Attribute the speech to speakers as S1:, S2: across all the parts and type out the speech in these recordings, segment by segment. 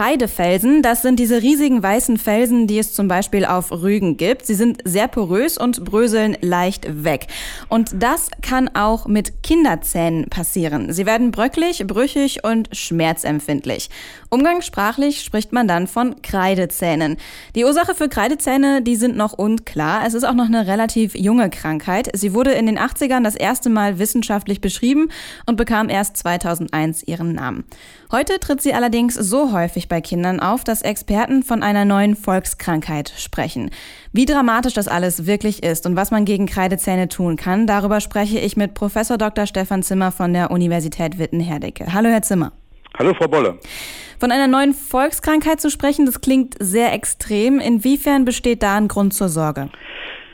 S1: Kreidefelsen, das sind diese riesigen weißen Felsen, die es zum Beispiel auf Rügen gibt. Sie sind sehr porös und bröseln leicht weg. Und das kann auch mit Kinderzähnen passieren. Sie werden bröcklig, brüchig und schmerzempfindlich. Umgangssprachlich spricht man dann von Kreidezähnen. Die Ursache für Kreidezähne, die sind noch unklar. Es ist auch noch eine relativ junge Krankheit. Sie wurde in den 80ern das erste Mal wissenschaftlich beschrieben und bekam erst 2001 ihren Namen. Heute tritt sie allerdings so häufig bei Kindern auf, dass Experten von einer neuen Volkskrankheit sprechen. Wie dramatisch das alles wirklich ist und was man gegen Kreidezähne tun kann, darüber spreche ich mit Professor Dr. Stefan Zimmer von der Universität Witten-Herdecke. Hallo, Herr Zimmer.
S2: Hallo, Frau Bolle.
S1: Von einer neuen Volkskrankheit zu sprechen, das klingt sehr extrem. Inwiefern besteht da ein Grund zur Sorge?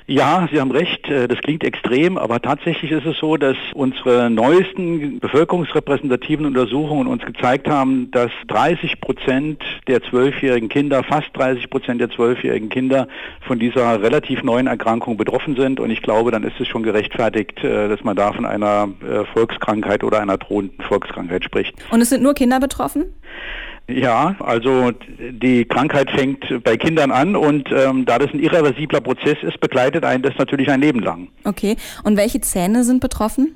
S2: Ja, Sie haben recht, äh, das klingt extrem, aber tatsächlich ist es so, dass unsere neuesten bevölkerungsrepräsentativen Untersuchungen uns gezeigt haben, dass 30 Prozent der zwölfjährigen Kinder, fast 30 Prozent der zwölfjährigen Kinder von dieser relativ neuen Erkrankung betroffen sind. Und ich glaube, dann ist es schon gerechtfertigt, äh, dass man da von einer äh, Volkskrankheit oder einer drohenden Volkskrankheit spricht.
S1: Und es sind nur Kinder betroffen?
S2: Ja, also die Krankheit fängt bei Kindern an und ähm, da das ein irreversibler Prozess ist, begleitet einen das natürlich ein Leben lang.
S1: Okay, und welche Zähne sind betroffen?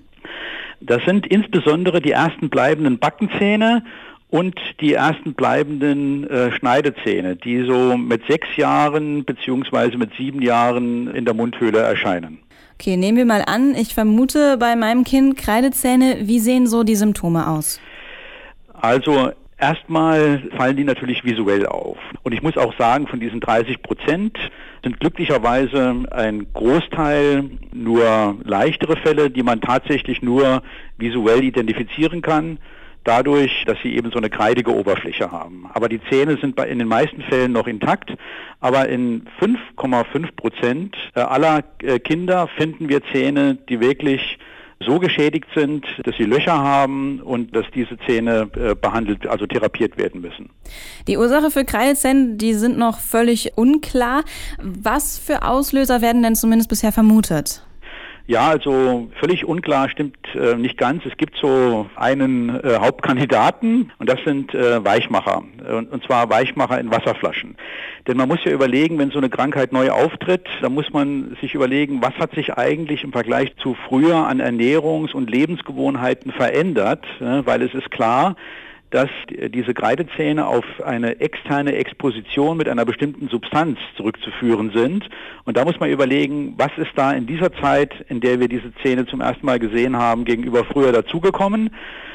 S2: Das sind insbesondere die ersten bleibenden Backenzähne und die ersten bleibenden äh, Schneidezähne, die so mit sechs Jahren beziehungsweise mit sieben Jahren in der Mundhöhle erscheinen.
S1: Okay, nehmen wir mal an, ich vermute bei meinem Kind Kreidezähne. Wie sehen so die Symptome aus?
S2: Also Erstmal fallen die natürlich visuell auf. Und ich muss auch sagen, von diesen 30 Prozent sind glücklicherweise ein Großteil nur leichtere Fälle, die man tatsächlich nur visuell identifizieren kann dadurch, dass sie eben so eine kreidige Oberfläche haben. Aber die Zähne sind in den meisten Fällen noch intakt. Aber in 5,5 Prozent aller äh, Kinder finden wir Zähne, die wirklich so geschädigt sind, dass sie Löcher haben und dass diese Zähne äh, behandelt, also therapiert werden müssen.
S1: Die Ursache für Kreilzähne, die sind noch völlig unklar. Was für Auslöser werden denn zumindest bisher vermutet?
S2: Ja, also völlig unklar stimmt äh, nicht ganz. Es gibt so einen äh, Hauptkandidaten und das sind äh, Weichmacher. Und, und, zwar Weichmacher in Wasserflaschen. Denn man muss ja überlegen, wenn so eine Krankheit neu auftritt, dann muss man sich überlegen, was hat sich eigentlich im Vergleich zu früher an Ernährungs- und Lebensgewohnheiten verändert. weil es ist klar, dass diese Kreidezähne auf eine externe Exposition mit einer bestimmten Substanz zurückzuführen sind. Und da muss man überlegen, was ist da in dieser Zeit, in der wir diese Zähne zum ersten Mal gesehen haben, gegenüber früher dazugekommen.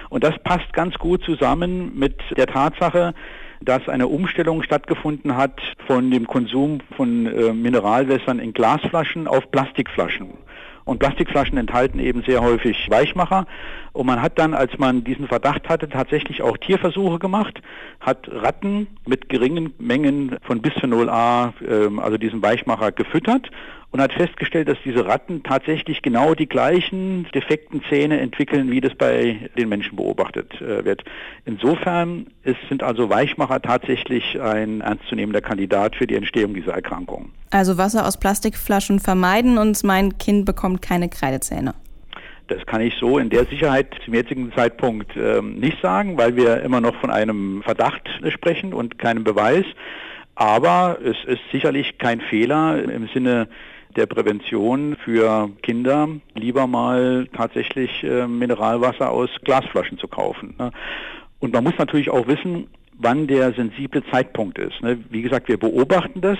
S2: Und das passt ganz gut zusammen mit der Tatsache, dass eine Umstellung stattgefunden hat von dem Konsum von äh, Mineralwässern in Glasflaschen auf Plastikflaschen. Und Plastikflaschen enthalten eben sehr häufig Weichmacher. Und man hat dann, als man diesen Verdacht hatte, tatsächlich auch Tierversuche gemacht, hat Ratten mit geringen Mengen von Bisphenol A, ähm, also diesem Weichmacher, gefüttert und hat festgestellt, dass diese Ratten tatsächlich genau die gleichen defekten Zähne entwickeln, wie das bei den Menschen beobachtet äh, wird. Insofern ist, sind also Weichmacher tatsächlich ein ernstzunehmender Kandidat für die Entstehung dieser Erkrankung.
S1: Also Wasser aus Plastikflaschen vermeiden und mein Kind bekommt keine Kreidezähne.
S2: Das kann ich so in der Sicherheit zum jetzigen Zeitpunkt ähm, nicht sagen, weil wir immer noch von einem Verdacht sprechen und keinem Beweis. Aber es ist sicherlich kein Fehler im Sinne der Prävention für Kinder lieber mal tatsächlich äh, Mineralwasser aus Glasflaschen zu kaufen. Ne? Und man muss natürlich auch wissen, wann der sensible Zeitpunkt ist. Ne? Wie gesagt, wir beobachten das,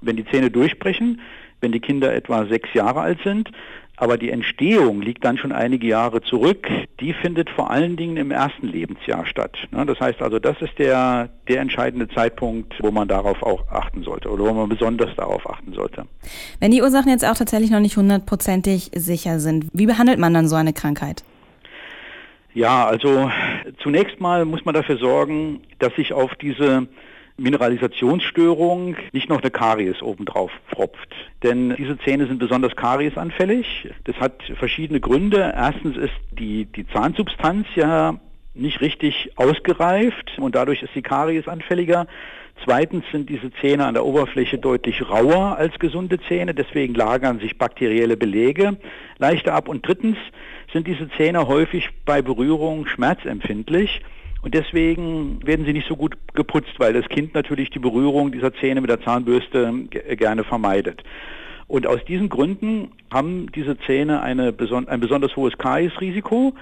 S2: wenn die Zähne durchbrechen, wenn die Kinder etwa sechs Jahre alt sind, aber die Entstehung liegt dann schon einige Jahre zurück. Die findet vor allen Dingen im ersten Lebensjahr statt. Ne, das heißt also, das ist der, der entscheidende Zeitpunkt, wo man darauf auch achten sollte oder wo man besonders darauf achten sollte.
S1: Wenn die Ursachen jetzt auch tatsächlich noch nicht hundertprozentig sicher sind, wie behandelt man dann so eine Krankheit?
S2: Ja, also zunächst mal muss man dafür sorgen, dass sich auf diese Mineralisationsstörung nicht noch eine Karies obendrauf pfropft. Denn diese Zähne sind besonders kariesanfällig. Das hat verschiedene Gründe. Erstens ist die, die Zahnsubstanz ja nicht richtig ausgereift und dadurch ist die Karies anfälliger. Zweitens sind diese Zähne an der Oberfläche deutlich rauer als gesunde Zähne, deswegen lagern sich bakterielle Belege leichter ab. Und drittens sind diese Zähne häufig bei Berührung schmerzempfindlich. Und deswegen werden sie nicht so gut geputzt, weil das Kind natürlich die Berührung dieser Zähne mit der Zahnbürste gerne vermeidet. Und aus diesen Gründen haben diese Zähne eine, ein besonders hohes Kariesrisiko.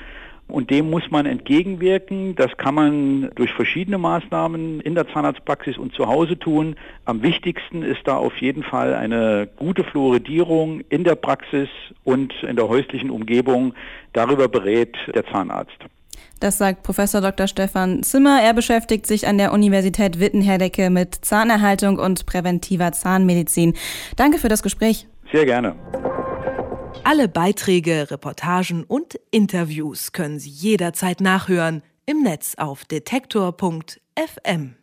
S2: Und dem muss man entgegenwirken. Das kann man durch verschiedene Maßnahmen in der Zahnarztpraxis und zu Hause tun. Am wichtigsten ist da auf jeden Fall eine gute Fluoridierung in der Praxis und in der häuslichen Umgebung. Darüber berät der Zahnarzt.
S1: Das sagt Professor Dr. Stefan Zimmer. Er beschäftigt sich an der Universität Wittenherdecke mit Zahnerhaltung und präventiver Zahnmedizin. Danke für das Gespräch.
S2: Sehr gerne.
S3: Alle Beiträge, Reportagen und Interviews können Sie jederzeit nachhören im Netz auf detektor.fm.